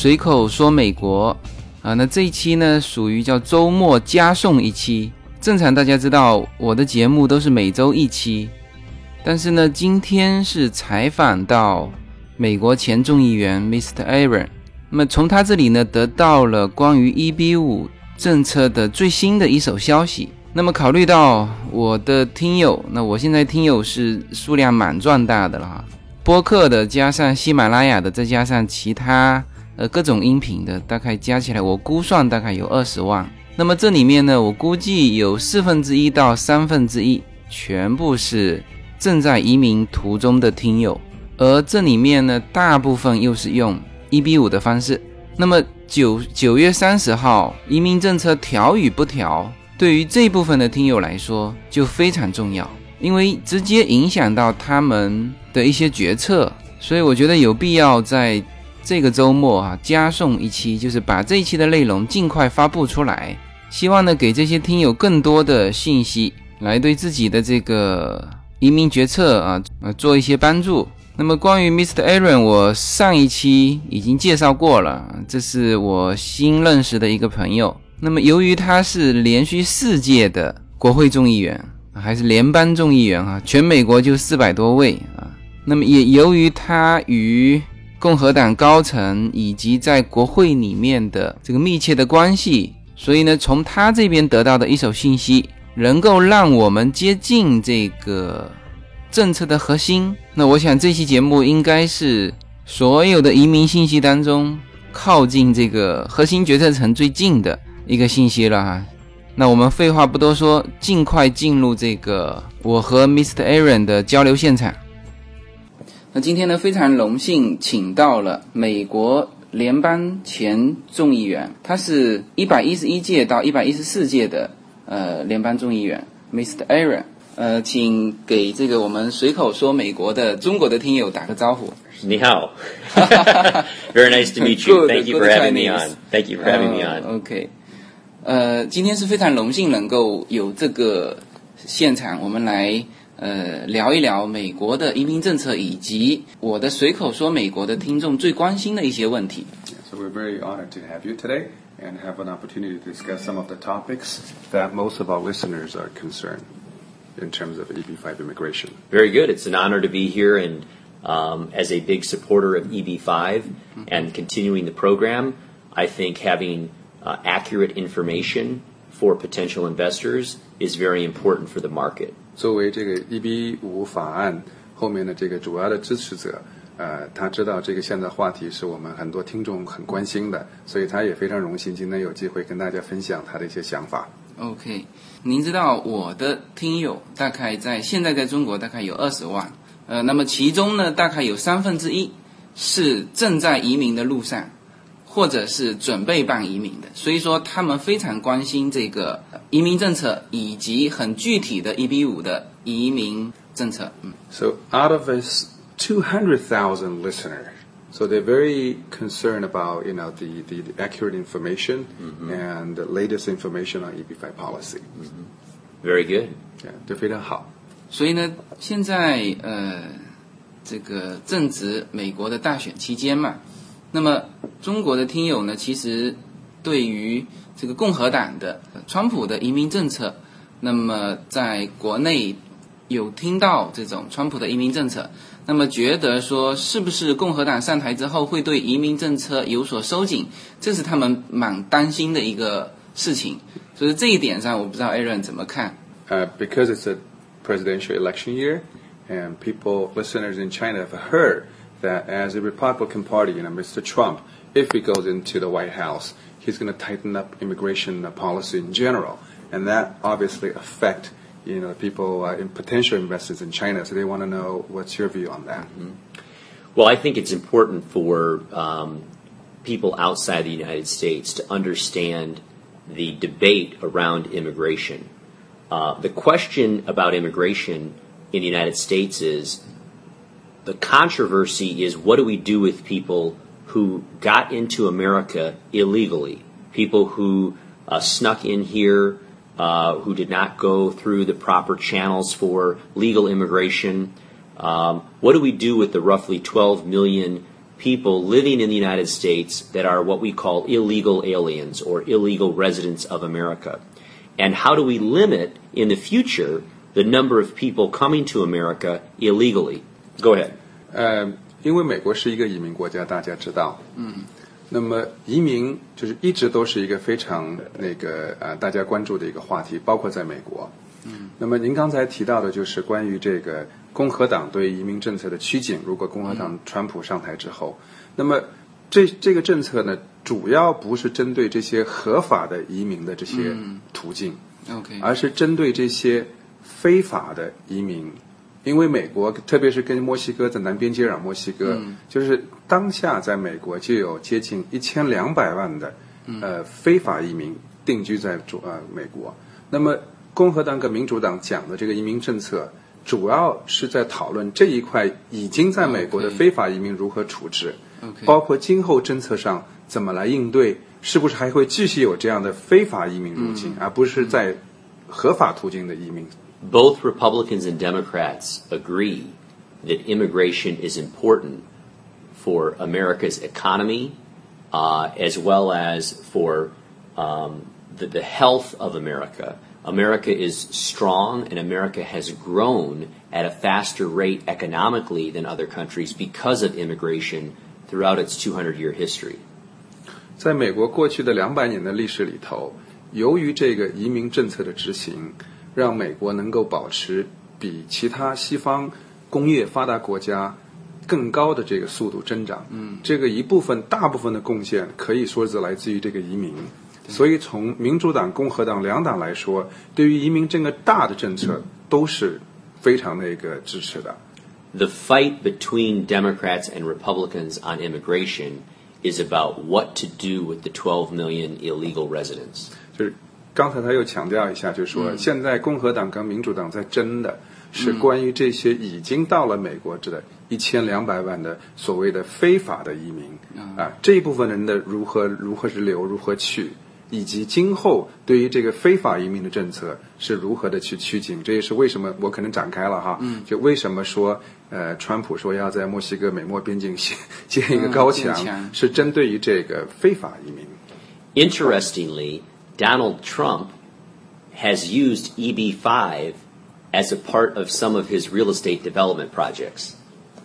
随口说美国啊，那这一期呢属于叫周末加送一期。正常大家知道我的节目都是每周一期，但是呢，今天是采访到美国前众议员 Mr. Aaron，那么从他这里呢得到了关于 EB 五政策的最新的一手消息。那么考虑到我的听友，那我现在听友是数量蛮壮大的了哈。播客的加上喜马拉雅的，再加上其他呃各种音频的，大概加起来我估算大概有二十万。那么这里面呢，我估计有四分之一到三分之一全部是正在移民途中的听友，而这里面呢，大部分又是用一比五的方式。那么九九月三十号移民政策调与不调，对于这部分的听友来说就非常重要。因为直接影响到他们的一些决策，所以我觉得有必要在这个周末啊加送一期，就是把这一期的内容尽快发布出来，希望呢给这些听友更多的信息，来对自己的这个移民决策啊呃做一些帮助。那么关于 Mr. Aaron，我上一期已经介绍过了，这是我新认识的一个朋友。那么由于他是连续四届的国会众议员。还是联邦众议员啊，全美国就四百多位啊。那么也由于他与共和党高层以及在国会里面的这个密切的关系，所以呢，从他这边得到的一手信息，能够让我们接近这个政策的核心。那我想这期节目应该是所有的移民信息当中靠近这个核心决策层最近的一个信息了哈。那我们废话不多说，尽快进入这个我和 Mr. Aaron 的交流现场。那今天呢，非常荣幸请到了美国联邦前众议员，他是一百一十一届到一百一十四届的呃联邦众议员 Mr. Aaron。呃，请给这个我们随口说美国的中国的听友打个招呼。你好，Very nice to meet you. Thank you for having me on. Thank you for having me on. OK. 呃，今天是非常荣幸能够有这个现场，我们来呃聊一聊美国的移民政策，以及我的随口说美国的听众最关心的一些问题。So we're very honored to have you today and have an opportunity to discuss some of the topics that most of our listeners are concerned in terms of EB5 immigration. Very good. It's an honor to be here and um, as a big supporter of EB5 and continuing the program. I think having uh, accurate information for potential investors is very important for the market. 作为这个 EB 五法案后面的这个主要的支持者，呃，他知道这个现在话题是我们很多听众很关心的，所以他也非常荣幸今天有机会跟大家分享他的一些想法。OK，您知道我的听友大概在现在在中国大概有二十万，呃，那么其中呢大概有三分之一是正在移民的路上。或者是准备办移民的，所以说他们非常关心这个移民政策以及很具体的 EB 五的移民政策。嗯。So out of this two hundred thousand listeners, so they're very concerned about you know the the, accurate information mm-hmm. and the latest information on EB five policy. Mm-hmm. Very good. Yeah，都非常好。所以呢，现在呃，这个正值美国的大选期间嘛。那么中国的听友呢，其实对于这个共和党的川普的移民政策，那么在国内有听到这种川普的移民政策，那么觉得说是不是共和党上台之后会对移民政策有所收紧，这是他们蛮担心的一个事情。所以这一点上，我不知道 Aaron 怎么看。呃，because it's a presidential election year, and people listeners in China have heard. That as a Republican Party, you know, Mr. Trump, if he goes into the White House, he's going to tighten up immigration policy in general, and that obviously affect you know people uh, in potential investors in China. So they want to know what's your view on that. Mm-hmm. Well, I think it's important for um, people outside the United States to understand the debate around immigration. Uh, the question about immigration in the United States is the controversy is what do we do with people who got into America illegally? People who uh, snuck in here, uh, who did not go through the proper channels for legal immigration. Um, what do we do with the roughly 12 million people living in the United States that are what we call illegal aliens or illegal residents of America? And how do we limit in the future the number of people coming to America illegally? Go ahead. 呃，因为美国是一个移民国家，大家知道，嗯，那么移民就是一直都是一个非常那个呃大家关注的一个话题，包括在美国，嗯，那么您刚才提到的就是关于这个共和党对移民政策的趋紧，如果共和党川普上台之后，那么这这个政策呢，主要不是针对这些合法的移民的这些途径，OK，而是针对这些非法的移民。因为美国，特别是跟墨西哥在南边接壤墨西哥，就是当下在美国就有接近一千两百万的、呃非法移民定居在主呃美国。那么共和党跟民主党讲的这个移民政策，主要是在讨论这一块已经在美国的非法移民如何处置包括今后政策上怎么来应对，是不是还会继续有这样的非法移民入境，而不是在合法途径的移民。Both Republicans and Democrats agree that immigration is important for America's economy, uh, as well as for um, the, the health of America. America is strong, and America has grown at a faster rate economically than other countries because of immigration throughout its 200 year history. 在美国过去的两百年的历史里头，由于这个移民政策的执行， 让美国能够保持比其他西方工业发达国家更高的这个速度增长。嗯，这个一部分大部分的贡献可以说是来自于这个移民。所以从民主党、共和党两党来说，对于移民这个大的政策都是非常的一个支持的。The fight between Democrats and Republicans on immigration is about what to do with the 12 million illegal residents. 就是刚才他又强调一下，就是说、现在共和党跟民主党在争的是关于这些已经到了美国这的一千两百万的所谓的非法的移民、啊，这一部分人的如何如何是留，如何去。以及今后对于这个非法移民的政策是如何的去趋紧，这也是为什么我可能展开了哈，就为什么说呃，川普说要在墨西哥美墨边境建建一个高墙是针对于这个非法移民。Interestingly, Donald Trump has used EB5 as a part of some of his real estate development projects.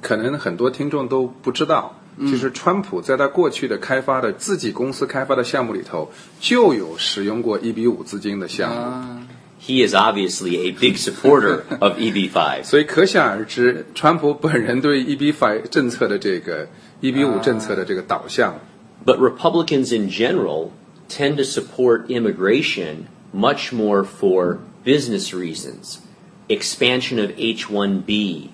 可能很多听众都不知道，就是川普在他过去的开发的自己公司开发的项目里头，就有使用过一比五资金的项目， He is obviously a big supporter of E EB5. 所以可想而知，川普本人对一比 five 政策的这个一比五政策的这个导向， But Republicans in general tend to support immigration much more for business reasons. Expansion of H 1B,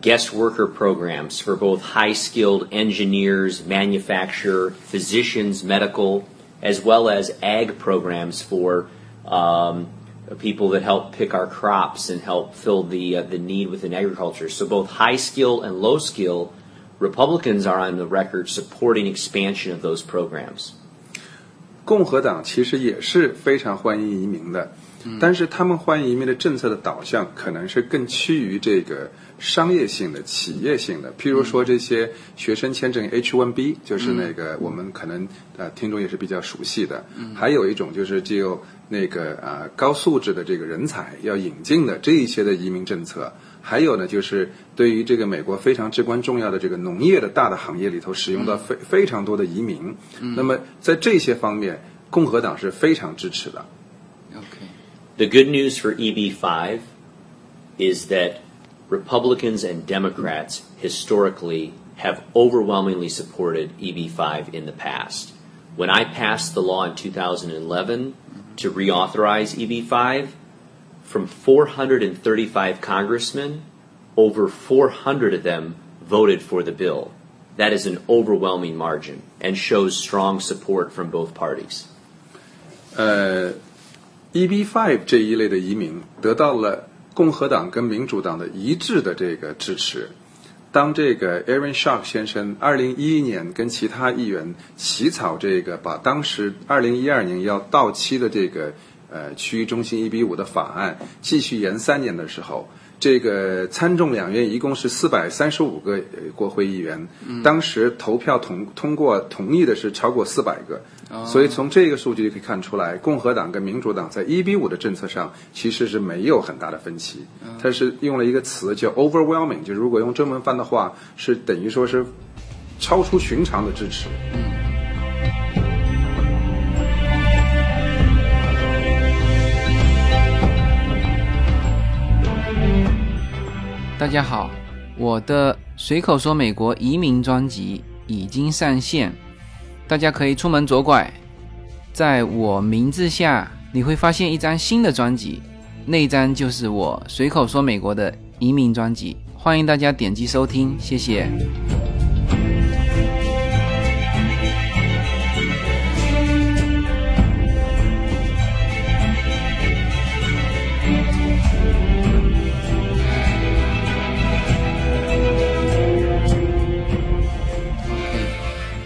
guest worker programs for both high skilled engineers, manufacture, physicians, medical, as well as ag programs for um, people that help pick our crops and help fill the, uh, the need within agriculture. So both high skill and low skill Republicans are on the record supporting expansion of those programs. 共和党其实也是非常欢迎移民的，但是他们欢迎移民的政策的导向可能是更趋于这个商业性的、企业性的。譬如说这些学生签证 H1B，就是那个我们可能呃听众也是比较熟悉的。还有一种就是只有那个啊、呃高素质的这个人才要引进的这一些的移民政策。还有呢，就是对于这个美国非常至关重要的这个农业的大的行业里头，使用到非非常多的移民。那么在这些方面，共和党是非常支持的。 OK， The good news for EB5 is that Republicans and Democrats historically have overwhelmingly supported EB5 in the past. When I passed the law in 2011 to reauthorize EB5, from 435 congressmen, over 400 of them voted for the bill. That is an overwhelming margin and shows strong support from both parties. 呃，EB5 这一类的移民得到了共和党跟民主党的一致的这个支持。当这个 Aaron Shark 先生二零一一年跟其他议员起草这个把当时二零一二年要到期的这个 呃区域中心一比五的法案继续延三年的时候，这个参众两院一共是四百三十五个国会议员，当时投票同通过同意的是超过四百个，所以从这个数据就可以看出来，共和党跟民主党在一比五的政策上其实是没有很大的分歧。它是用了一个词叫 overwhelming，就如果用中文翻的话，是等于说是超出寻常的支持。大家好，我的随口说美国移民专辑已经上线，大家可以出门左拐，在我名字下你会发现一张新的专辑，那张就是我随口说美国的移民专辑，欢迎大家点击收听，谢谢。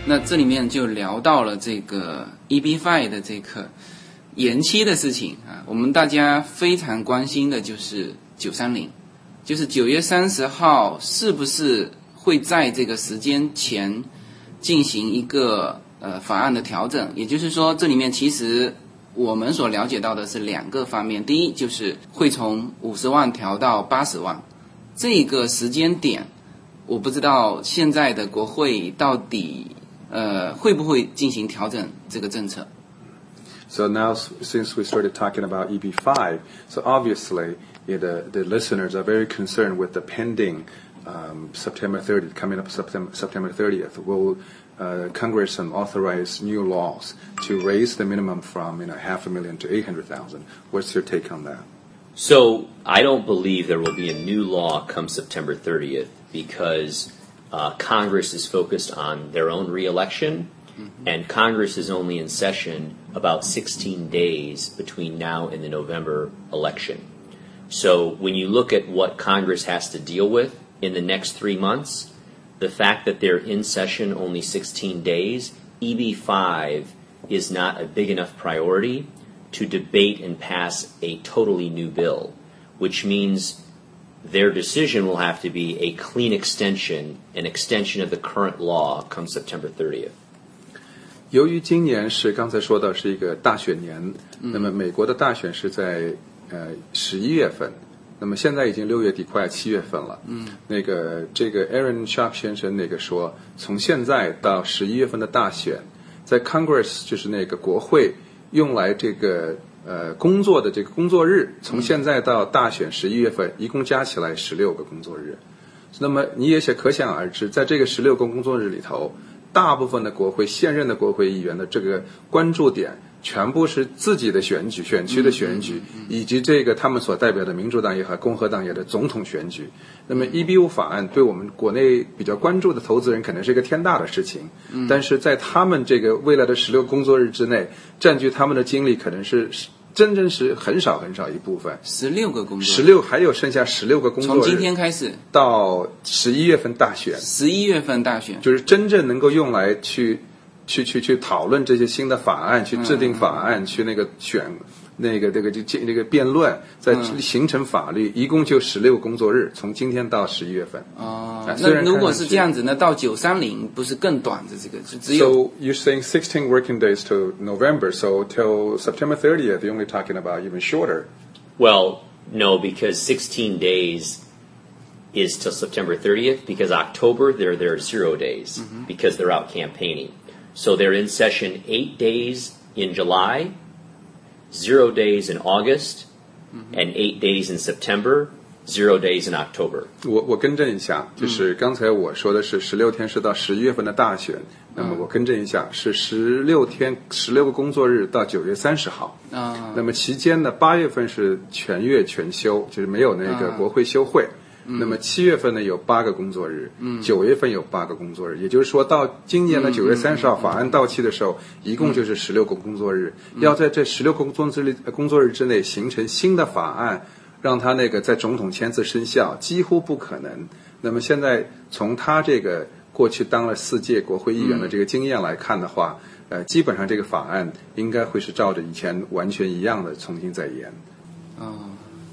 那这里面就聊到了这个 EB5 的这个延期的事情啊，我们大家非常关心的就是九三零，就是九月三十号是不是会在这个时间前进行一个呃法案的调整？也就是说，这里面其实我们所了解到的是两个方面，第一就是会从五十万调到八十万，这个时间点我不知道现在的国会到底。呃，会不会进行调整这个政策？So now, since we started talking about EB5, so obviously yeah, the, the listeners are very concerned with the pending um, September 30th, coming up September, September 30th. Will uh, Congress authorize new laws to raise the minimum from you know, half a million to 800,000? What's your take on that? So I don't believe there will be a new law come September 30th because uh, Congress is focused on their own reelection, mm-hmm. and Congress is only in session about 16 days between now and the November election. So when you look at what Congress has to deal with in the next three months, the fact that they're in session only 16 days, EB5 is not a big enough priority to debate and pass a totally new bill, which means their decision will have to be a clean extension, an extension of the current law come September 30th. 由于今年是刚才说到是一个大选年，那么美国的大选是在呃十一月份，那么现在已经六月底快七月份了。嗯，那个这个 Aaron Sharp 先生那个说，从现在到十一月份的大选，在 Congress 就是那个国会用来这个 呃，工作的这个工作日，从现在到大选十一月份，一共加起来十六个工作日。那么你也可想而知，在这个十六个工作日里头，大部分的国会现任的国会议员的这个关注点，全部是自己的选举、选区的选举，以及这个他们所代表的民主党也好、共和党也的总统选举。那么 EB 五法案对我们国内比较关注的投资人，可能是一个天大的事情。但是在他们这个未来的十六工作日之内，占据他们的精力，可能是。真真实很少很少一部分，十六个工作，十六还有剩下十六个工作从今天开始。到十一月份大选，十一月份大选。就是真正能够用来去去去去讨论这些新的法案，去制定法案，去那个选。那个这个就那个辩论，在形成法律，一共就十六工作日，从今天到十一月份。哦，那如果是这样子，那到九三零不是更短的这个，就只有。So you're saying sixteen working days to November, so till September 30th, you're only talking about even shorter. Well, no, because sixteen days is till September 30th. Because October, they're there zero days mm-hmm. because they're out campaigning. So they're in session eight days in July zero days in August and eight days in September, zero days in October. 我我更正一下，就是刚才我说的是十六天是到十一月份的大选，那么我更正一下是十六天十六个工作日到九月三十号。啊，那么期间呢，八月份是全月全休，就是没有那个国会休会。那么七月份呢有八个工作日，九月份有八个工作日，也就是说到今年的九月三十号法案到期的时候，一共就是十六个工作日。要在这十六个工作日工作日之内形成新的法案，让他那个在总统签字生效，几乎不可能。那么现在从他这个过去当了四届国会议员的这个经验来看的话，呃，基本上这个法案应该会是照着以前完全一样的重新再演。啊，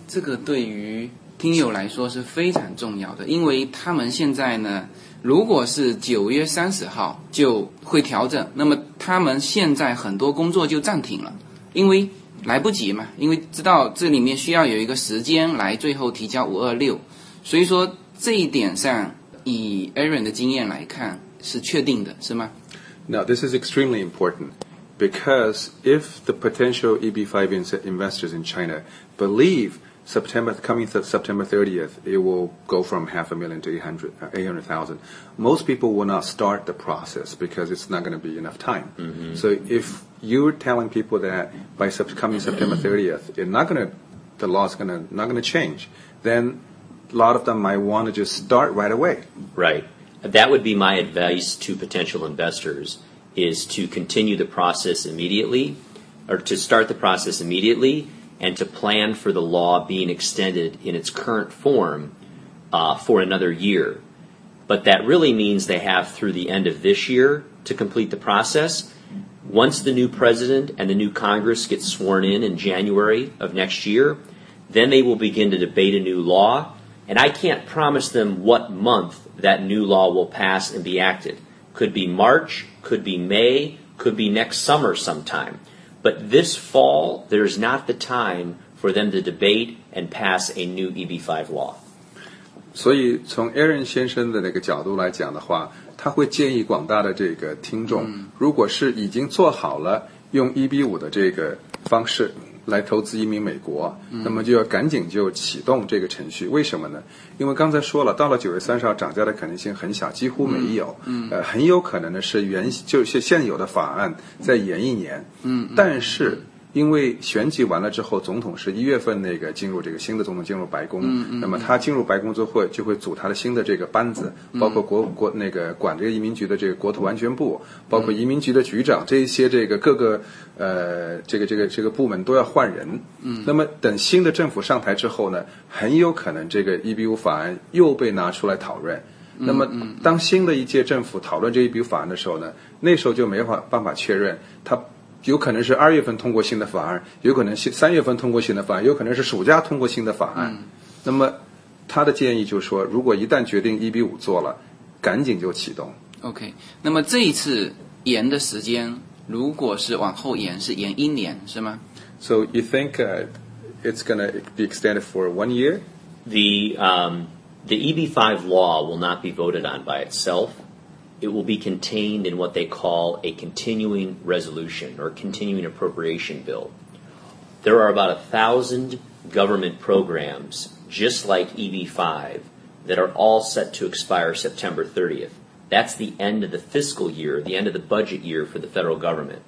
这个对于。听友来说是非常重要的，因为他们现在呢，如果是九月三十号就会调整，那么他们现在很多工作就暂停了，因为来不及嘛，因为知道这里面需要有一个时间来最后提交五二六，所以说这一点上，以 Aaron 的经验来看是确定的，是吗？ Now, this is extremely important because if the potential EB5 ins- investors in China believe September coming September 30th, it will go from half a million to 800 uh, 800,000. Most people will not start the process because it's not going to be enough time. So if you're telling people that by sep- coming September 30th, it's not going to, the law is going to not going to change, then a lot of them might want to just start right away. Right. That would be my advice to potential investors is to continue the process immediately or to start the process immediately and to plan for the law being extended in its current form uh, for another year. But that really means they have through the end of this year to complete the process. Once the new president and the new Congress get sworn in in January of next year, then they will begin to debate a new law. And I can't promise them what month that new law will pass and be acted. Could be March, could be May, could be next summer sometime. But this fall, there is not the time for them to debate and pass a new EB5 law. 所以从 Aaron 先生的那个角度来讲的话，他会建议广大的这个听众，如果是已经做好了用 EB 五的这个方式来投资移民美国，那么就要赶紧就启动这个程序。为什么呢？因为刚才说了，到了九月三十号涨价的可能性很小，几乎没有。嗯，呃，很有可能呢是原就是现有的法案再延一年。嗯，但是。因为选举完了之后，总统是一月份那个进入这个新的总统进入白宫，那么他进入白宫之后就会组他的新的这个班子，包括国国那个管这个移民局的这个国土安全部，包括移民局的局长这一些这个各个呃这个这个这个部门都要换人。嗯，那么等新的政府上台之后呢，很有可能这个 EB 五法案又被拿出来讨论。那么，当新的一届政府讨论这一笔法案的时候呢，那时候就没法办法确认它。有可能是二月份通过新的法案，有可能是三月份通过新的法案，有可能是暑假通过新的法案。那么他的建议就是说，如果一旦决定一比五做了，赶紧就启动。OK，那么这一次延的时间，如果是往后延，是延一年是吗？So you think uh, it's going to be extended for one year? The, um, the EB5 law will not be voted on by itself. It will be contained in what they call a continuing resolution or continuing appropriation bill. There are about a thousand government programs, just like EB5, that are all set to expire September 30th. That's the end of the fiscal year, the end of the budget year for the federal government.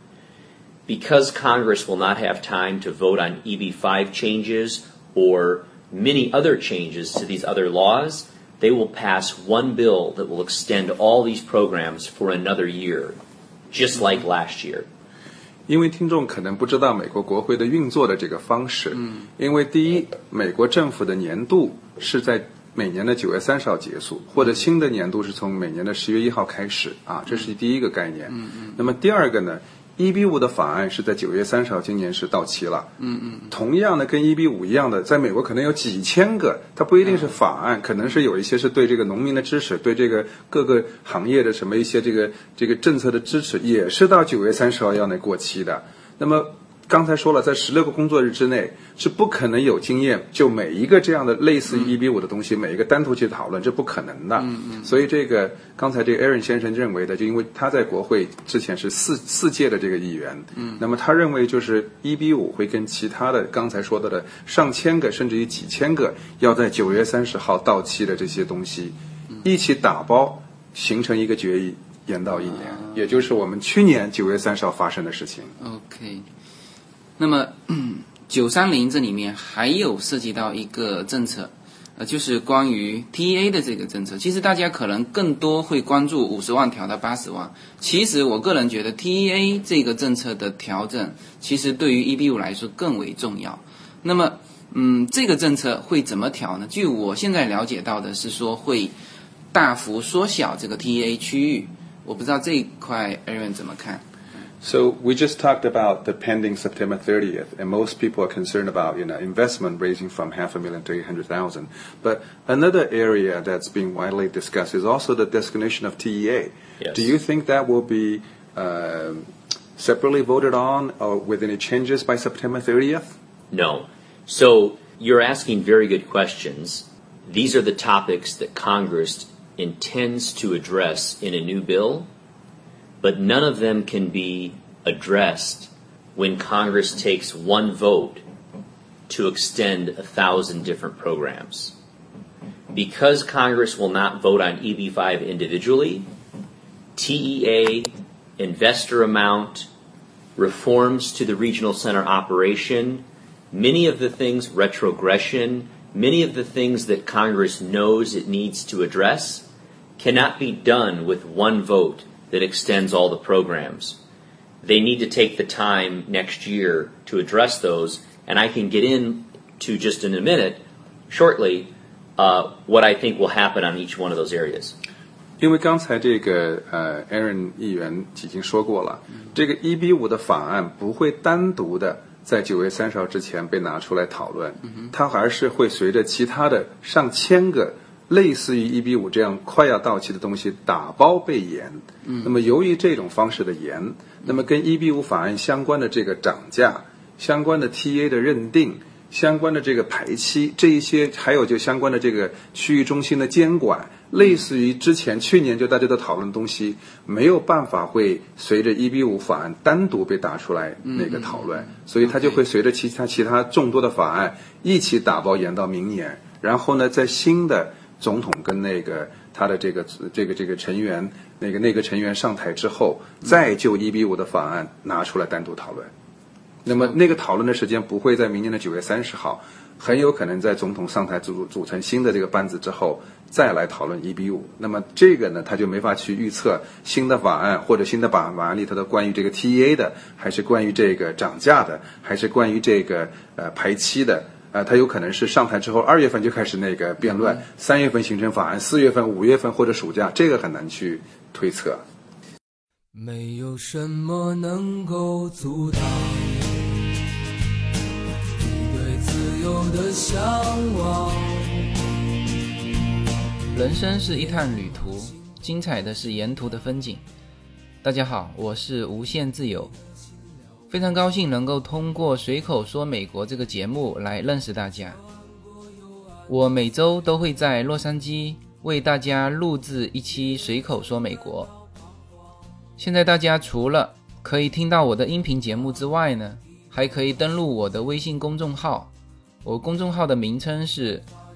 Because Congress will not have time to vote on EB5 changes or many other changes to these other laws, they will pass one bill that will extend all these programs for another year, just like last year. 因为听众可能不知道美国国会的运作的这个方式，嗯，因为第一，美国政府的年度是在每年的九月三十号结束，或者新的年度是从每年的十月一号开始啊，这是第一个概念。嗯嗯。那么第二个呢，一比五的法案是在九月三十号，今年是到期了。嗯嗯。同样的，跟一比五一样的，在美国可能有几千个，它不一定是法案，可能是有一些是对这个农民的支持，对这个各个行业的什么一些这个这个政策的支持，也是到九月三十号要那过期的。那么刚才说了，在十六个工作日之内是不可能有经验，就每一个这样的类似于一比五的东西，每一个单独去讨论，这不可能的。嗯嗯。所以这个刚才这个 Aaron 先生认为的，就因为他在国会之前是四四届的这个议员，嗯，那么他认为就是一比五会跟其他的刚才说到的上千个甚至于几千个要在九月三十号到期的这些东西，一起打包形成一个决议，延到一年，也就是我们去年九月三十号发生的事情。OK，那么 九三零这里面还有涉及到一个政策，呃，就是关于 TEA 的这个政策。其实大家可能更多会关注五十万调到八十万。其实我个人觉得 TEA 这个政策的调整，其实对于 EB 五来说更为重要。那么，嗯，这个政策会怎么调呢？据我现在了解到的是说会大幅缩小这个 TEA 区域。我不知道这一块 Aaron 怎么看？So we just talked about the pending September 30th, and most people are concerned about you know investment raising from half a million to 800,000. But another area that's being widely discussed is also the designation of TEA. Yes. Do you think that will be um separately voted on or with any changes by September 30th? No. So you're asking very good questions. These are the topics that Congress intends to address in a new bill, but none of them can be addressed when Congress takes one vote to extend a thousand different programs. Because Congress will not vote on EB5 individually, TEA, investor amount, reforms to the regional center operation, many of the things, retrogression, many of the things that Congress knows it needs to address cannot be done with one vote that extends all the programs. They need to take the time next year to address those, and I can get into just in a minute, shortly, uh, what I think will happen on each one of those areas. 因为刚才这个呃，Aaron 议员已经说过了，这个一比五的法案不会单独的在九月三十号之前被拿出来讨论，它还是会随着其他的上千个 类似于一比五这样快要到期的东西打包被延。那么由于这种方式的延，那么跟一比五法案相关的这个涨价、相关的 TA 的认定。相关的这个排期，这一些还有就相关的这个区域中心的监管，类似于之前去年就大家都讨论的东西，没有办法会随着一比五法案单独被打出来那个讨论，所以它就会随着其他其他众多的法案一起打包延到明年，然后呢，在新的总统跟那个他的这个这个这个成员那个内阁成员上台之后，再就一比五的法案拿出来单独讨论。那么那个讨论的时间不会在明年的九月三十号，很有可能在总统上台组组成新的这个班子之后再来讨论一比五。那么这个呢，他就没法去预测新的法案或者新的法案里头的关于这个 TEA 的，还是关于这个涨价的，还是关于这个呃排期的。呃，他有可能是上台之后二月份就开始那个辩论，三月份形成法案，四月份、五月份或者暑假，这个很难去推测。没有什么能够阻挡你对自由。的向往。人生是一趟旅途，精彩的是沿途的风景。大家好，我是无限自由，非常高兴能够通过随口说美国这个节目来认识大家。我每周都会在洛杉矶为大家录制一期随口说美国。现在大家除了可以听到我的音频节目之外呢，还可以登录我的微信公众号。我公众号的名称是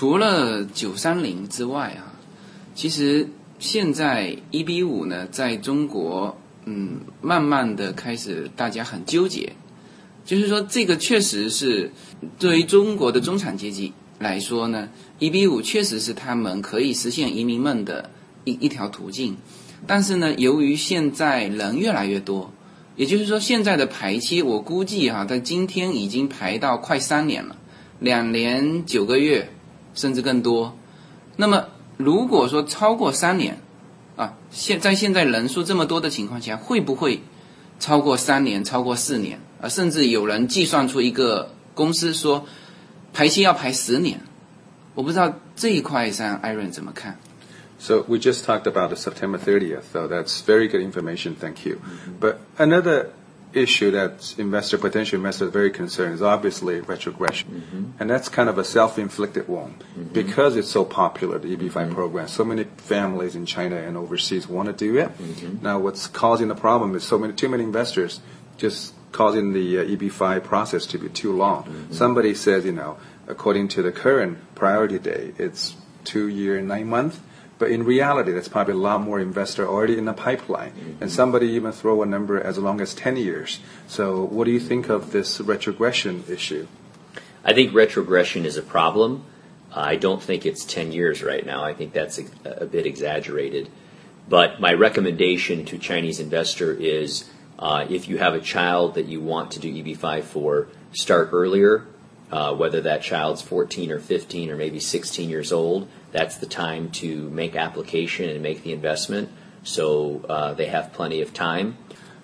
除了九三零之外啊，其实现在一比五呢，在中国，嗯，慢慢的开始大家很纠结，就是说这个确实是对于中国的中产阶级来说呢，一比五确实是他们可以实现移民梦的一一条途径，但是呢，由于现在人越来越多，也就是说现在的排期，我估计哈，在今天已经排到快三年了，两年九个月。甚至更多。那么，如果说超过三年，啊，现在现在人数这么多的情况下，会不会超过三年、超过四年？啊，甚至有人计算出一个公司说排期要排十年。我不知道这一块上艾伦怎么看。So we just talked about the September 30th, so that's very good information. Thank you. But another issue that investor potential investors are very concerned is obviously retrogression, mm-hmm. and that's kind of a self-inflicted wound mm-hmm. because it's so popular the EB5 mm-hmm. program. So many families in China and overseas want to do it. Mm-hmm. Now, what's causing the problem is so many too many investors just causing the uh, EB5 process to be too long. Mm-hmm. Somebody says, you know, according to the current priority day, it's two year nine months. But in reality, there's probably a lot more investor already in the pipeline, and somebody even throw a number as long as 10 years. So, what do you think of this retrogression issue? I think retrogression is a problem. I don't think it's 10 years right now. I think that's a, a bit exaggerated. But my recommendation to Chinese investor is uh, if you have a child that you want to do EB5 for, start earlier. Uh, whether that child's 14 or 15 or maybe 16 years old, that's the time to make application and make the investment. So uh, they have plenty of time.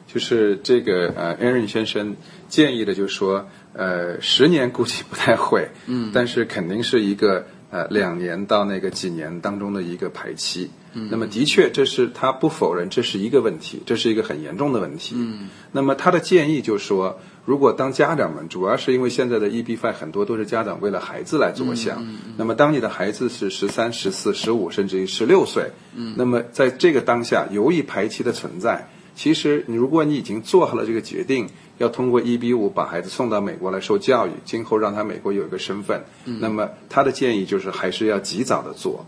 就是这个呃，Aaron 先生建议的，就是说，呃，十年估计不太会，嗯，但是肯定是一个呃两年到那个几年当中的一个排期。嗯，那么的确，这是他不否认这是一个问题，这是一个很严重的问题。嗯，那么他的建议就是说，如果当家长们，主要是因为现在的 EB5 很多都是家长为了孩子来着想，那么当你的孩子是十三、十四、十五，甚至于十六岁，嗯，那么在这个当下，由于排期的存在。其实，你如果你已经做好了这个决定，要通过 EB 五把孩子送到美国来受教育，今后让他美国有一个身份，那么他的建议就是还是要及早的做。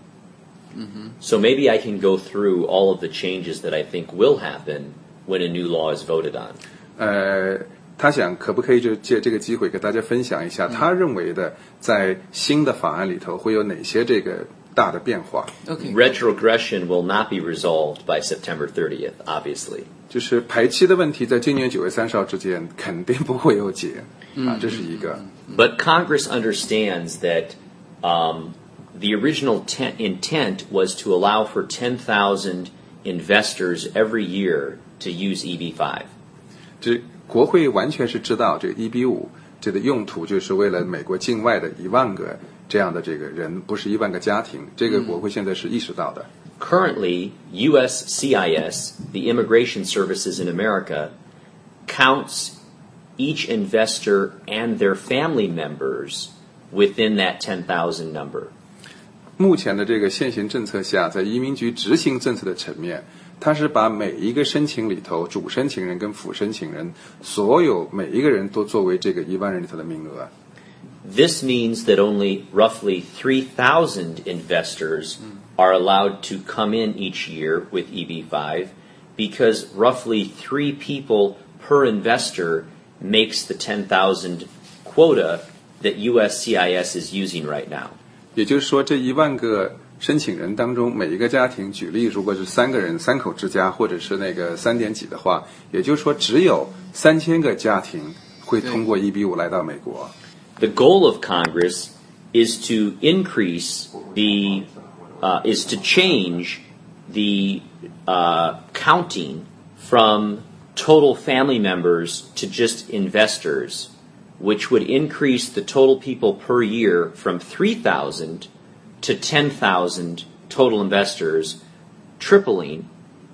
嗯哼。So maybe I can go through all of the changes that I think will happen when a new law is voted on. 呃，他想可不可以就借这个机会给大家分享一下，他认为的在新的法案里头会有哪些这个大的变化？Okay. Retrogression will not be resolved by September 30th, obviously. 就是排期的问题，在今年九月三十号之间肯定不会有解啊，这是一个。But Congress understands that um, the original intent was to allow for 10,000 investors every year to use EB5. 这 国会完全是知道这个 EB 五这个用途，就是为了美国境外的一万个这样的这个人，不是一万个家庭。这个国会现在是意识到的。Currently, USCIS, the immigration services in America, counts each investor and their family members within that 10,000 number. 目前的这个现行政策下，在移民局执行政策的层面，它是把每一个申请里头主申请人跟副申请人，所有每一个人都作为这个一万人里头的名额。This means that only roughly 3,000 investors are allowed to come in each year with EB5 because roughly three people per investor makes the 10,000 quota that USCIS is using right now. 也就是说，这一万个 申请人当中，每一个家庭，举例，如果是三个人、三口之家，或者是那个三点几的话，也就是说，只有三千个家庭会通过 EB 五来到美国。The goal of Congress is to increase the uh, is to change the uh, counting from total family members to just investors, which would increase the total people per year from 3,000 to 10,000 total investors, tripling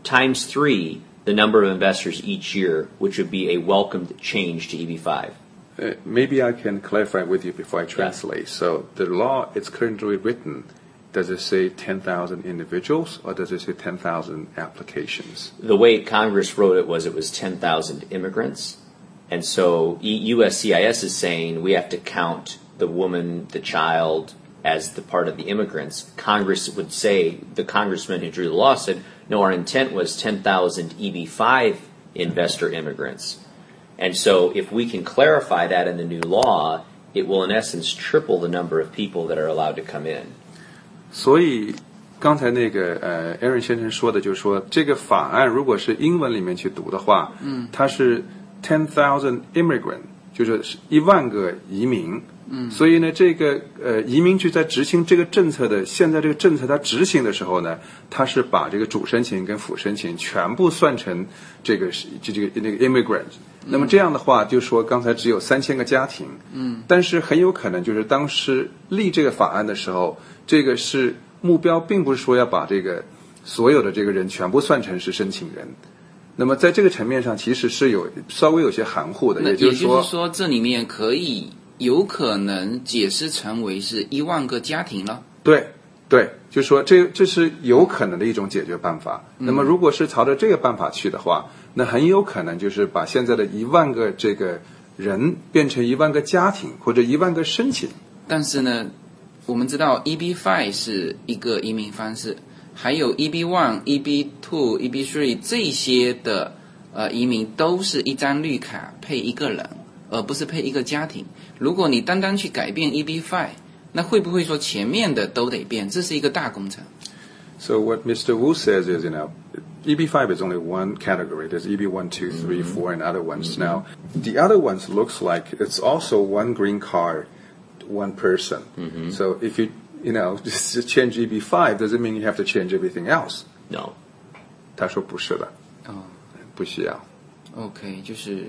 times three the number of investors each year, which would be a welcomed change to EB5. Uh, maybe I can clarify with you before I translate. Yeah. So the law is currently written does it say 10,000 individuals or does it say 10,000 applications? The way Congress wrote it was it was 10,000 immigrants. And so USCIS is saying we have to count the woman, the child as the part of the immigrants. Congress would say, the congressman who drew the law said, no, our intent was 10,000 EB5 investor immigrants. And so if we can clarify that in the new law, it will in essence triple the number of people that are allowed to come in. 所以刚才那个呃，Aaron 先生说的，就是说这个法案如果是英文里面去读的话，嗯，它是 ten thousand immigrant， 就是一万个移民。嗯，所以呢，这个呃，移民局在执行这个政策的，现在这个政策它执行的时候呢，它是把这个主申请跟辅申请全部算成这个是这这个那个 immigrant。那么这样的话，就说刚才只有三千个家庭，嗯，但是很有可能就是当时立这个法案的时候。这个是目标，并不是说要把这个所有的这个人全部算成是申请人。那么在这个层面上，其实是有稍微有些含糊的。也就是说，这里面可以有可能解释成为是一万个家庭了。对，对，就是说这这是有可能的一种解决办法。那么如果是朝着这个办法去的话，那很有可能就是把现在的一万个这个人变成一万个家庭或者一万个申请。但是呢？我们知道 EB five 是一个移民方式，还有 EB one、EB two、EB three 这些的呃移民都是一张绿卡配一个人，而不是配一个家庭。如果你单单去改变 EB five，那会不会说前面的都得变？这是一个大工程。 So what Mr. Wu says is, you know, EB5 is only one category. There's E EB1, 2, 3, 4, and other ones. Now, the other ones looks like it's also one green card, one person. So if you, you know, just, just change EB5 doesn't mean you have to change everything else. No. 他说不是的，哦不需要。 ，OK，就是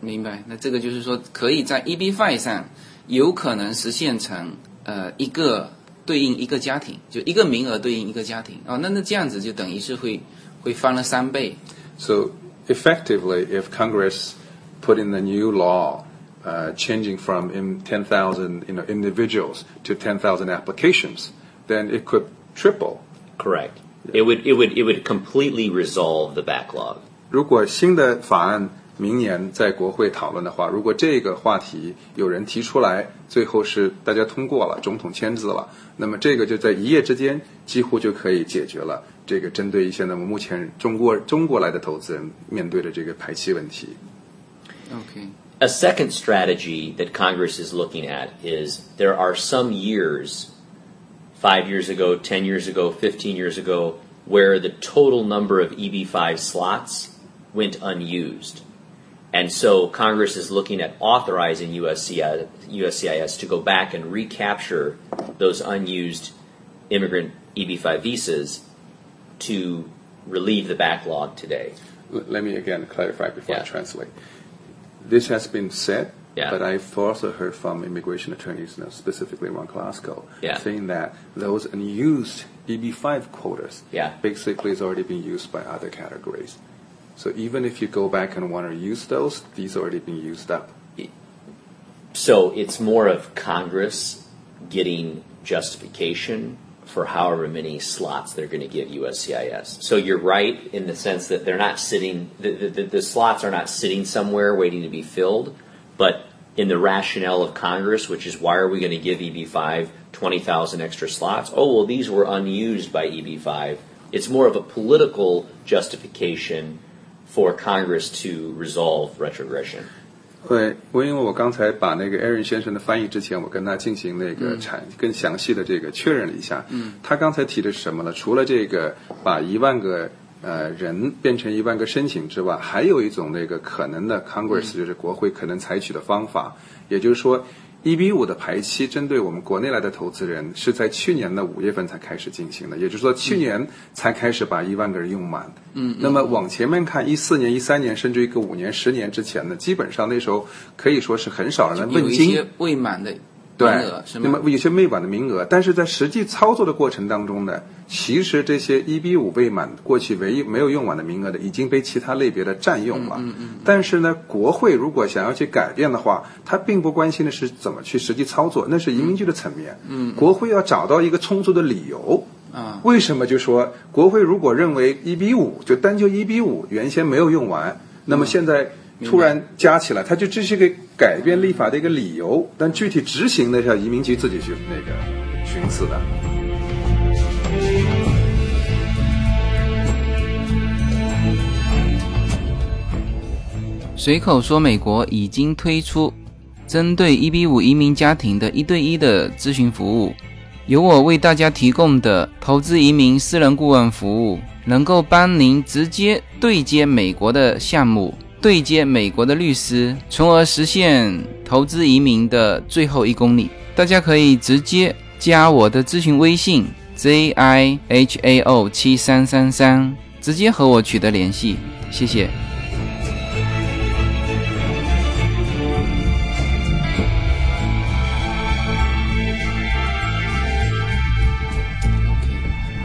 明白。那这个就是说，可以在 EB five 上有可能实现成呃一个对应一个家庭，就一个名额对应一个家庭。哦，那那这样子就等于是会会翻了三倍。 So effectively, if Congress put in the new law, uh, changing from in 10,000 you know, individuals to 10,000 applications, then it could triple. Correct. It would it would it would completely resolve the backlog. 如果新的法案明年在国会讨论的话，如果这个话题有人提出来，最后是大家通过了，总统签字了，那么这个就在一夜之间几乎就可以解决了这个针对一些那么目前中国中国来的投资人面对的这个排期问题。 OK， A second strategy that Congress is looking at is there are some years, five years ago, 10 years ago, 15 years ago, where the total number of EB5 slots went unused. And so Congress is looking at authorizing USCIS, USCIS to go back and recapture those unused immigrant EB5 visas to relieve the backlog today. Let me again clarify before I Yeah. translate. This has been said, Yeah. but I've also heard from immigration attorneys, you know, specifically Ron Glasgow, Yeah. saying that those unused EB5 quotas Yeah. basically is already being used by other categories. So even if you go back and want to use those, these already been used up. So it's more of Congress getting justification for however many slots they're going to give USCIS. So you're right in the sense that they're not sitting, the, the, the, slots are not sitting somewhere waiting to be filled, but in the rationale of Congress, which is why are we going to give EB5 20,000 extra slots? Oh, well, these were unused by EB5. It's more of a political justification for Congress to resolve retrogression. 对，我因为我刚才把那个 Aaron 先生的翻译之前，我跟他进行那个产、更详细的这个确认了一下。嗯，他刚才提的是什么呢？除了这个把一万个呃人变成一万个申请之外，还有一种那个可能的 Congress、就是国会可能采取的方法，也就是说。一比五的排期针对我们国内来的投资人是在去年的五月份才开始进行的，也就是说去年才开始把一万个人用满。嗯，那么往前面看，一四年、一三年，甚至一个五年、十年之前呢，基本上那时候可以说是很少人来问津。未满的名对，是那？么有些未满的名额，但是在实际操作的过程当中呢，其实这些一比五未满过去唯一没有用完的名额的已经被其他类别的占用了。嗯嗯但是呢，国会如果想要去改变的话，他并不关心的是怎么去实际操作，那是移民局的层面。嗯，国会要找到一个充足的理由。啊，为什么就说国会如果认为一比五就单就一比五原先没有用完，那么现在突然加起来，它就这是个改变立法的一个理由，但具体执行的是要移民局自己去那个寻思的。随口说，美国已经推出针对一比五移民家庭的一对一的咨询服务，由我为大家提供的投资移民私人顾问服务，能够帮您直接对接美国的项目，对接美国的律师，从而实现投资移民的最后一公里。大家可以直接加我的咨询微信 z i h a o 七三三三，直接和我取得联系。谢谢。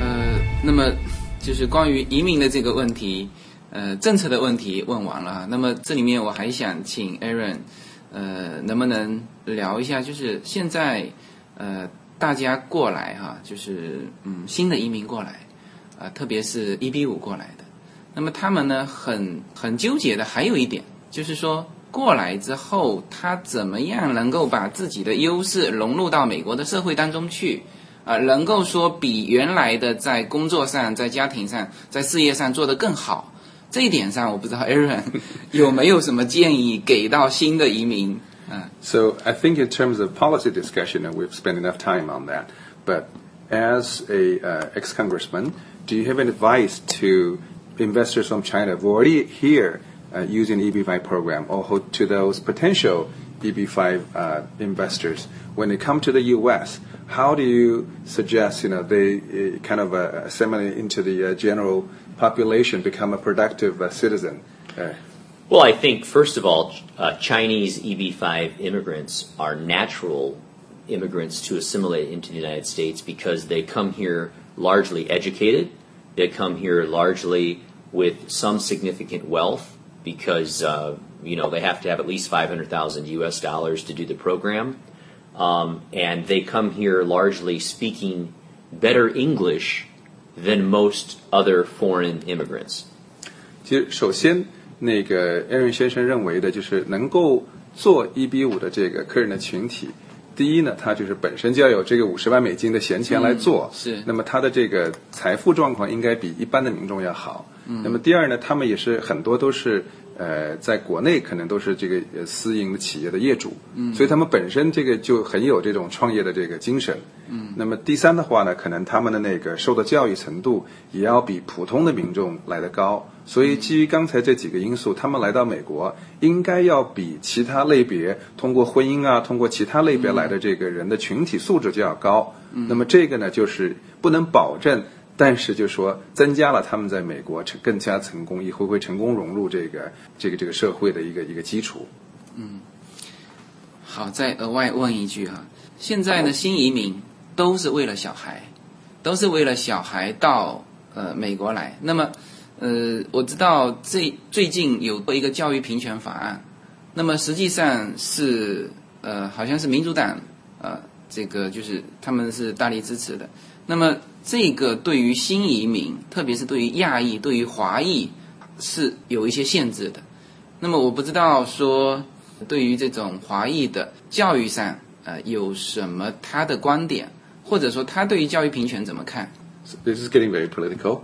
呃，那么就是关于移民的这个问题，呃，政策的问题问完了。那么这里面我还想请 Aaron，呃，能不能聊一下，就是现在呃大家过来哈，就是嗯新的移民过来，啊、特别是一 B 五过来的，那么他们呢很很纠结的，还有一点就是说。过来之后，他怎么样能够把自己的优势融入到美国的社会当中去？啊、能够说比原来的在工作上、在家庭上、在事业上做得更好。这一点上，我不知道 Aaron 有没有什么建议给到新的移民？嗯、 So I think in terms of policy discussion, and we've spent enough time on that. But as a uh, ex-congressman, do you have any advice to investors from China who are already here uh, using the EB5 program, or who- to those potential EB5 uh, investors when they come to the U.S.? How do you suggest you know they uh, kind of uh, assimilate into the uh, general population, become a productive uh, citizen? Uh, Well, I think, first of all, uh, Chinese EB5 immigrants are natural immigrants to assimilate into the United States because they come here largely educated. They come here largely with some significant wealth because, uh, you know, they have to have at least 500,000 US dollars to do the program. Um, and they come here largely speaking better English than most other foreign immigrants. 其实，首先，那个艾伦先生认为的就是能够做一比五的这个客人的群体。第一呢，他就是本身就要有这个五十万美金的闲钱来做，嗯是那么他的这个财富状况应该比一般的民众要好。嗯那么第二呢，他们也是很多都是呃，在国内可能都是这个呃私营的企业的业主，嗯，所以他们本身这个就很有这种创业的这个精神，嗯。那么第三的话呢，可能他们的那个受的教育程度也要比普通的民众来得高，所以基于刚才这几个因素，他们来到美国应该要比其他类别通过婚姻啊，通过其他类别来的这个人的群体素质就要高。那么这个呢，就是不能保证。但是就说增加了他们在美国成更加成功，以后会成功融入这个这个这个社会的一个一个基础。嗯好，再额外问一句哈，现在呢，新移民都是为了小孩，都是为了小孩到呃美国来。那么，呃，我知道这最近有过一个教育平权法案，那么实际上是呃好像是民主党呃这个就是他们是大力支持的。那么这个对于新移民，特别是对于亚裔、对于华裔是有一些限制的。那么我不知道说对于这种华裔的教育上，呃，有什么他的观点，或者说他对于教育平权怎么看？This is getting very political.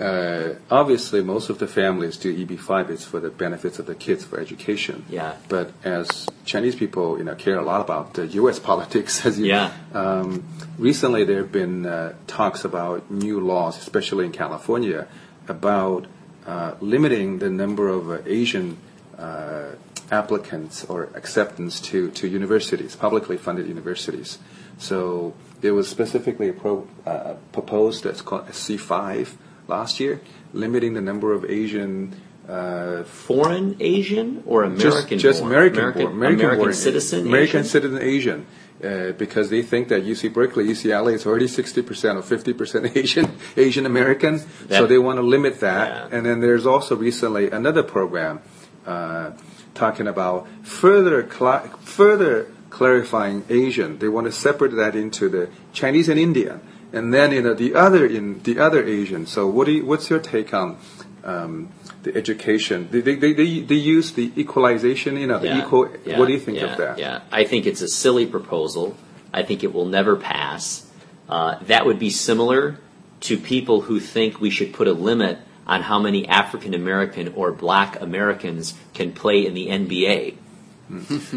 Uh, obviously, most of the families do EB5. It's for the benefits of the kids for education. Yeah. But as Chinese people, you know, care a lot about the U.S. politics, as you. Yeah. Um, recently, there have been uh, talks about new laws, especially in California, about uh, limiting the number of uh, Asian uh, applicants or acceptance to, to universities, publicly funded universities. So there was specifically a pro, uh, proposed that's called a C5 last year, limiting the number of Asian uh, Foreign Asian or American just born? American, American, born, American, American born, citizen American Asian? citizen Asian, uh, because they think that UC Berkeley, UCLA is already 60% or 50% Asian Asian Americans, so they want to limit that. Yeah. And then there's also recently another program uh, talking about further cla further clarifying Asian. They want to separate that into the Chinese and Indian, and then you know the other in the other Asian. So what do you, what's your take on? Um, the education, they, they, they, they, use the equalization, you know, the equal. yeah, what do you think yeah, of that? Yeah, I think it's a silly proposal. I think it will never pass. Uh, that would be similar to people who think we should put a limit on how many African American or Black Americans can play in the NBA.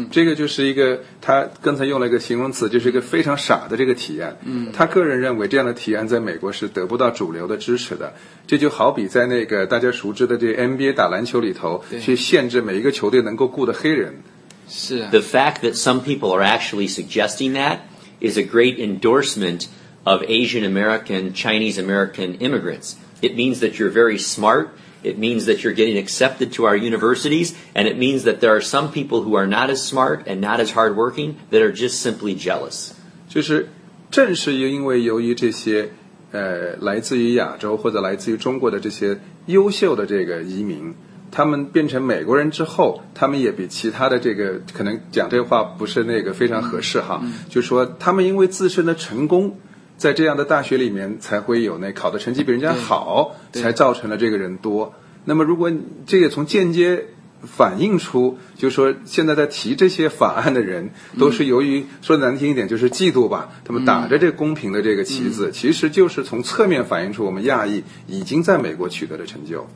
这个就是一个，他刚才用了一个形容词，就是一个非常傻的这个提案。嗯，他个人认为这样的提案在美国是得不到主流的支持的。这就好比在那个大家熟知的这 NBA 打篮球里头，去限制每一个球队能够雇的黑人。是啊， The fact that some people are actually suggesting that is a great endorsement of Asian American, Chinese American immigrants. It means that you're very smart. It means that you're getting accepted to our universities, and it means that there are some people who are not as smart and not as hardworking that are just simply jealous. 就是正是因为由于这些呃来自于亚洲或者来自于中国的这些优秀的这个移民，他们变成美国人之后，他们也比其他的这个可能讲这话不是那个非常合适哈，就说他们因为自身的成功。 在这样的大学里面，才会有那考的成绩比人家好，才造成了这个人多。那么，如果这也从间接反映出，就是说现在在提这些法案的人，都是由于说难听一点，就是嫉妒吧，他们打着这公平的这个旗子，其实就是从侧面反映出我们亚裔已经在美国取得了成就。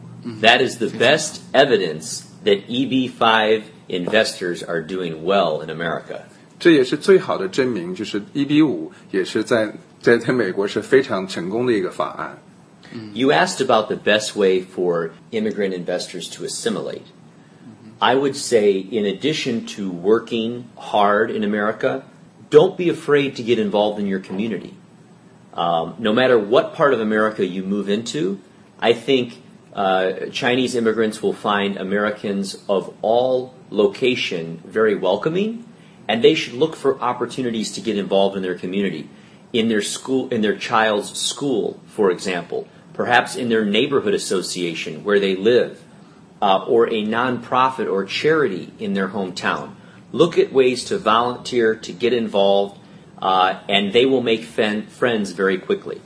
That is the best evidence that EB5 investors are doing well in America. 这也是最好的证明，就是 EB 五也是在在在美国是非常成功的一个法案。 You asked about the best way for immigrant investors to assimilate. I would say, in addition to working hard in America, don't be afraid to get involved in your community. Um, no matter what part of America you move into, I think uh, Chinese immigrants will find Americans of all location very welcoming, and they should look for opportunities to get involved in their community, in their school, in their child's school, for example, perhaps in their neighborhood association where they live, uh, or a nonprofit or charity in their hometown. Look at ways to volunteer, to get involved, uh, and they will make friends very quickly.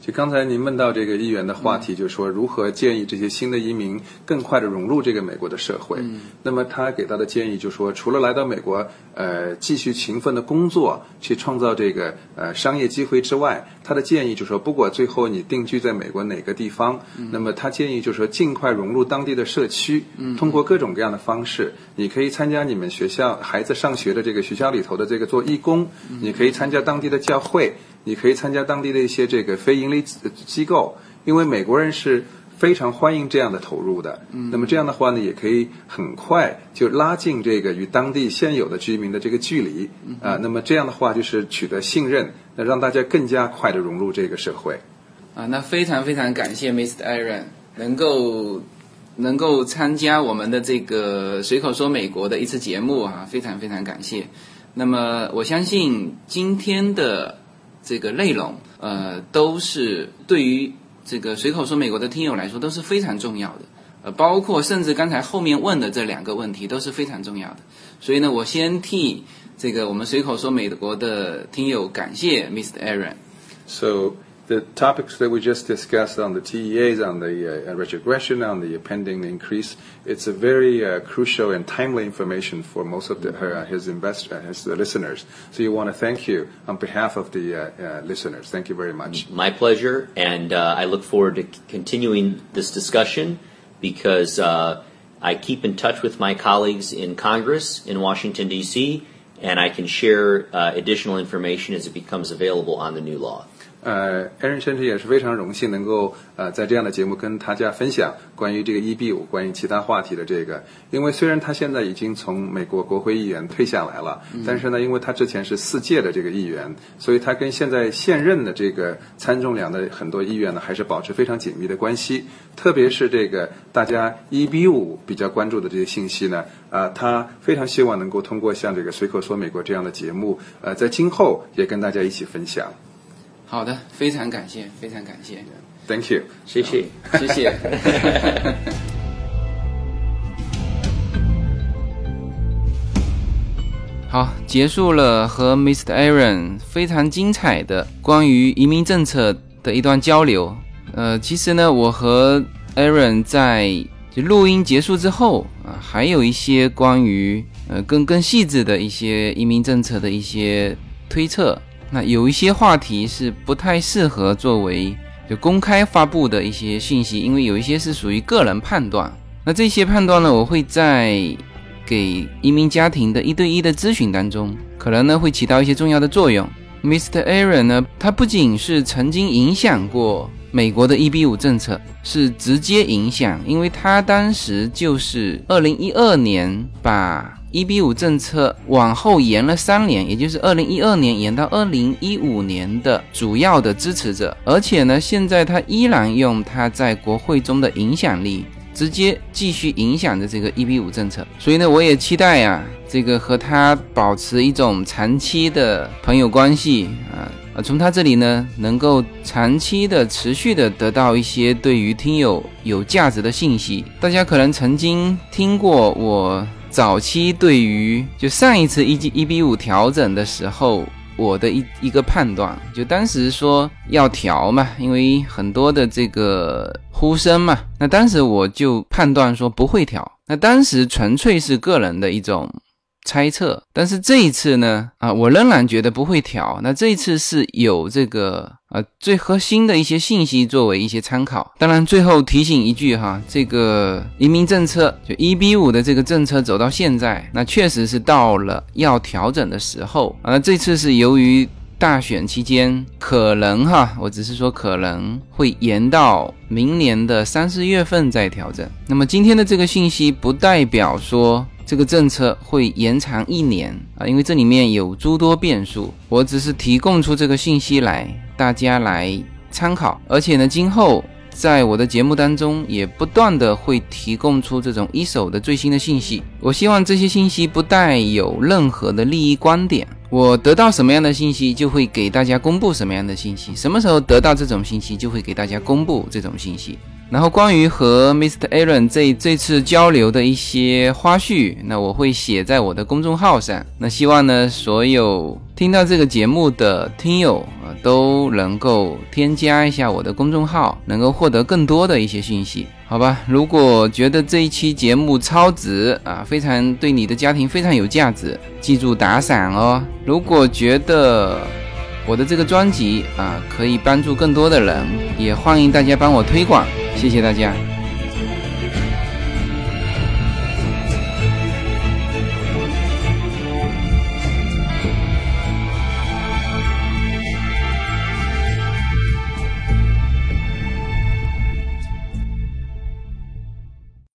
就刚才您问到这个议员的话题，就是说如何建议这些新的移民更快的融入这个美国的社会。那么他给到的建议就是说，除了来到美国，呃，继续勤奋的工作，去创造这个呃商业机会之外，他的建议就是说，不管最后你定居在美国哪个地方，那么他建议就是说，尽快融入当地的社区，通过各种各样的方式，你可以参加你们学校孩子上学的这个学校里头的这个做义工，你可以参加当地的教会。你可以参加当地的一些这个非盈利机构，因为美国人是非常欢迎这样的投入的。嗯那么这样的话呢，也可以很快就拉近这个与当地现有的居民的这个距离啊。那么这样的话就是取得信任，那让大家更加快的融入这个社会。啊，那非常非常感谢 Mr. Aaron 能够能够参加我们的这个随口说美国的一次节目啊，非常非常感谢。那么我相信今天的这个内容，呃，都是对于这个随口说美国的听友来说都是非常重要的，呃，包括甚至刚才后面问的这两个问题都是非常重要的。所以呢，我先替这个我们随口说美国的听友感谢 Mr. Aaron。So the topics that we just discussed on the TEAs, on the uh, retrogression, on the pending increase, it's a very uh, crucial and timely information for most of the, her, his investor, his listeners. So you want to thank you on behalf of the uh, uh, listeners. Thank you very much. My pleasure, and uh, I look forward to c- continuing this discussion because uh, I keep in touch with my colleagues in Congress in Washington, D.C., and I can share uh, additional information as it becomes available on the new law. 呃，Aaron 先生也是非常荣幸能够呃在这样的节目跟大家分享关于这个 EB 五关于其他话题的这个，因为虽然他现在已经从美国国会议员退下来了，但是呢，因为他之前是四届的这个议员，所以他跟现在现任的这个参众两的很多议员呢，还是保持非常紧密的关系。特别是这个大家 EB 五比较关注的这些信息呢，啊、他非常希望能够通过像这个随口说美国这样的节目，呃，在今后也跟大家一起分享。好的，非常感谢，非常感谢，Thank you. 谢谢。谢谢。好，结束了和 Mr. Aaron 非常精彩的关于移民政策的一段交流。呃，其实呢，我和 Aaron 在就录音结束之后啊，还有一些关于呃更更细致的一些移民政策的一些推测。那有一些话题是不太适合作为就公开发布的一些信息，因为有一些是属于个人判断。那这些判断呢，我会在给移民家庭的一对一的咨询当中，可能呢会起到一些重要的作用。Mr. Aaron 呢，他不仅是曾经影响过美国的 EB 五政策，是直接影响，因为他当时就是二零一二年把一比五政策往后延了三年，也就是二零一二年延到二零一五年的主要的支持者，而且呢，现在他依然用他在国会中的影响力。直接继续影响着这个一比五政策，所以呢，我也期待呀、这个和他保持一种长期的朋友关系啊，从他这里呢，能够长期的、持续的得到一些对于听友有价值的信息。大家可能曾经听过我早期对于就上一次一 G 一 b 五调整的时候。我的一一个判断，就当时说要调嘛，因为很多的这个呼声嘛，那当时我就判断说不会调。那当时纯粹是个人的一种。猜测，但是这一次呢，啊，我仍然觉得不会调。那这一次是有这个啊最核心的一些信息作为一些参考。当然，最后提醒一句哈，这个移民政策就一比五的这个政策走到现在，那确实是到了要调整的时候啊。这次是由于大选期间可能哈，我只是说可能会延到明年的三四月份再调整。那么今天的这个信息不代表说。这个政策会延长一年啊，因为这里面有诸多变数。我只是提供出这个信息来，大家来参考。而且呢，今后在我的节目当中也不断的会提供出这种一手的最新的信息。我希望这些信息不带有任何的利益观点。我得到什么样的信息，就会给大家公布什么样的信息。什么时候得到这种信息，就会给大家公布这种信息。然后关于和 Mr. Aaron 这这次交流的一些花絮，那我会写在我的公众号上。那希望呢，所有听到这个节目的听友啊，都能够添加一下我的公众号，能够获得更多的一些信息，好吧？如果觉得这一期节目超值啊，非常对你的家庭非常有价值，记住打赏哦。如果觉得我的这个专辑啊，可以帮助更多的人，也欢迎大家帮我推广。谢谢大家。